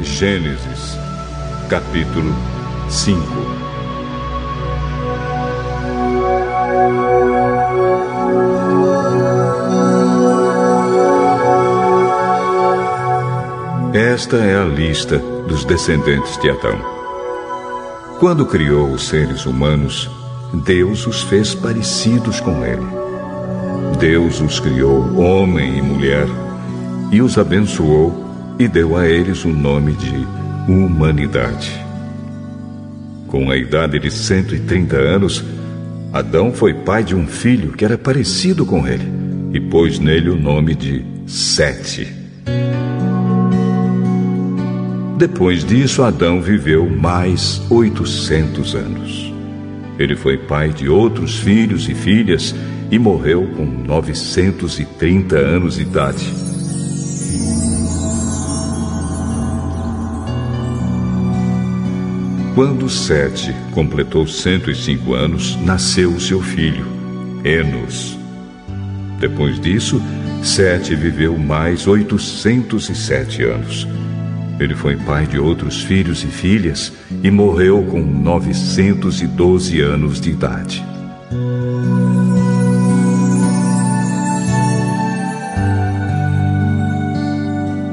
Gênesis, capítulo 5 Esta é a lista dos descendentes de Adão. Quando criou os seres humanos, Deus os fez parecidos com ele. Deus os criou homem e mulher e os abençoou e deu a eles o nome de humanidade. Com a idade de 130 anos, Adão foi pai de um filho que era parecido com ele e pôs nele o nome de Sete. Depois disso, Adão viveu mais 800 anos. Ele foi pai de outros filhos e filhas e morreu com 930 anos de idade. Quando Sete completou 105 anos, nasceu seu filho, Enos. Depois disso, Sete viveu mais 807 anos. Ele foi pai de outros filhos e filhas e morreu com 912 anos de idade.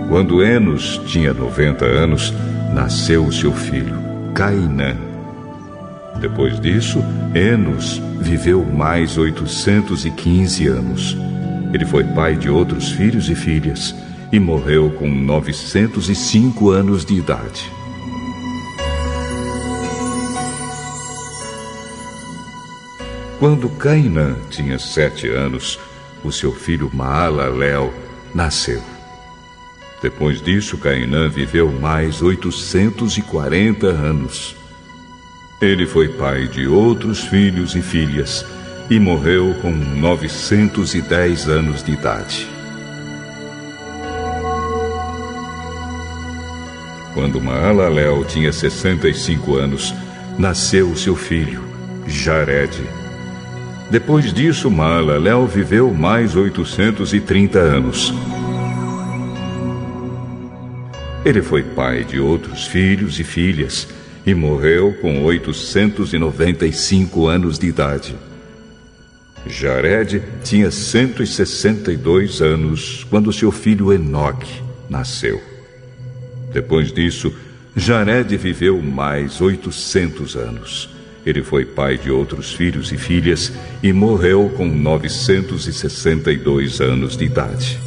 Quando Enos tinha 90 anos, nasceu seu filho, Cainã. Depois disso, Enos viveu mais 815 anos. Ele foi pai de outros filhos e filhas e morreu com 905 anos de idade. Quando Cainã tinha sete anos, o seu filho Maalalel nasceu. Depois disso, Cainã viveu mais 840 anos. Ele foi pai de outros filhos e filhas e morreu com 910 anos de idade. Quando Maalalel tinha 65 anos, nasceu seu filho, Jared. Depois disso, Maalalel viveu mais 830 anos. Ele foi pai de outros filhos e filhas e morreu com 895 anos de idade. Jared tinha 162 anos quando seu filho Enoque nasceu. Depois disso, Jared viveu mais 800 anos. Ele foi pai de outros filhos e filhas e morreu com 962 anos de idade.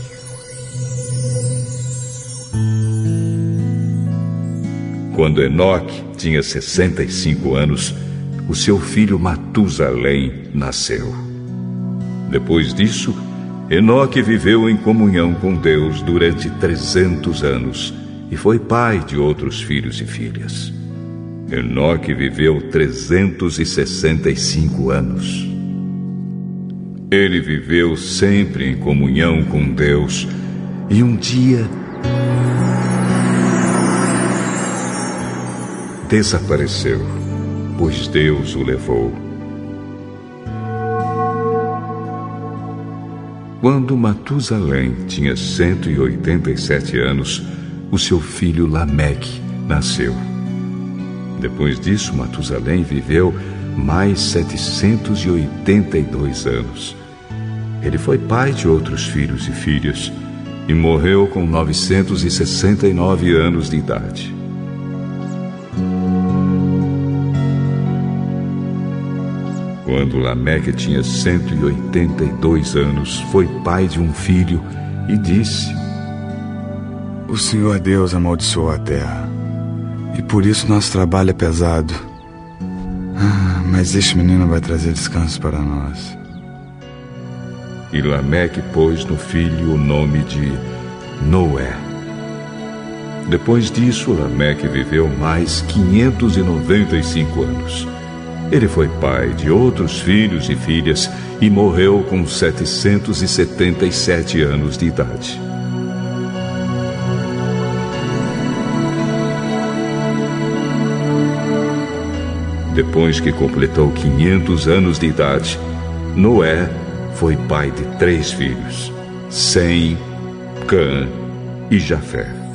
Quando Enoque tinha 65 anos, o seu filho Matusalém nasceu. Depois disso, Enoque viveu em comunhão com Deus durante 300 anos e foi pai de outros filhos e filhas. Enoque viveu 365 anos. Ele viveu sempre em comunhão com Deus e um dia desapareceu, pois Deus o levou. Quando Matusalém tinha 187 anos, o seu filho Lameque nasceu. Depois disso, Matusalém viveu mais 782 anos. Ele foi pai de outros filhos e filhas e morreu com 969 anos de idade. Quando Lameque tinha 182 anos, foi pai de um filho e disse: O Senhor Deus amaldiçoou a terra, e por isso nosso trabalho é pesado. Ah, mas este menino vai trazer descanso para nós. E Lameque pôs no filho o nome de Noé. Depois disso, Lameque viveu mais 595 anos. Ele foi pai de outros filhos e filhas e morreu com 777 anos de idade. Depois que completou 500 anos de idade, Noé foi pai de três filhos: Sem, Cã e Jafé.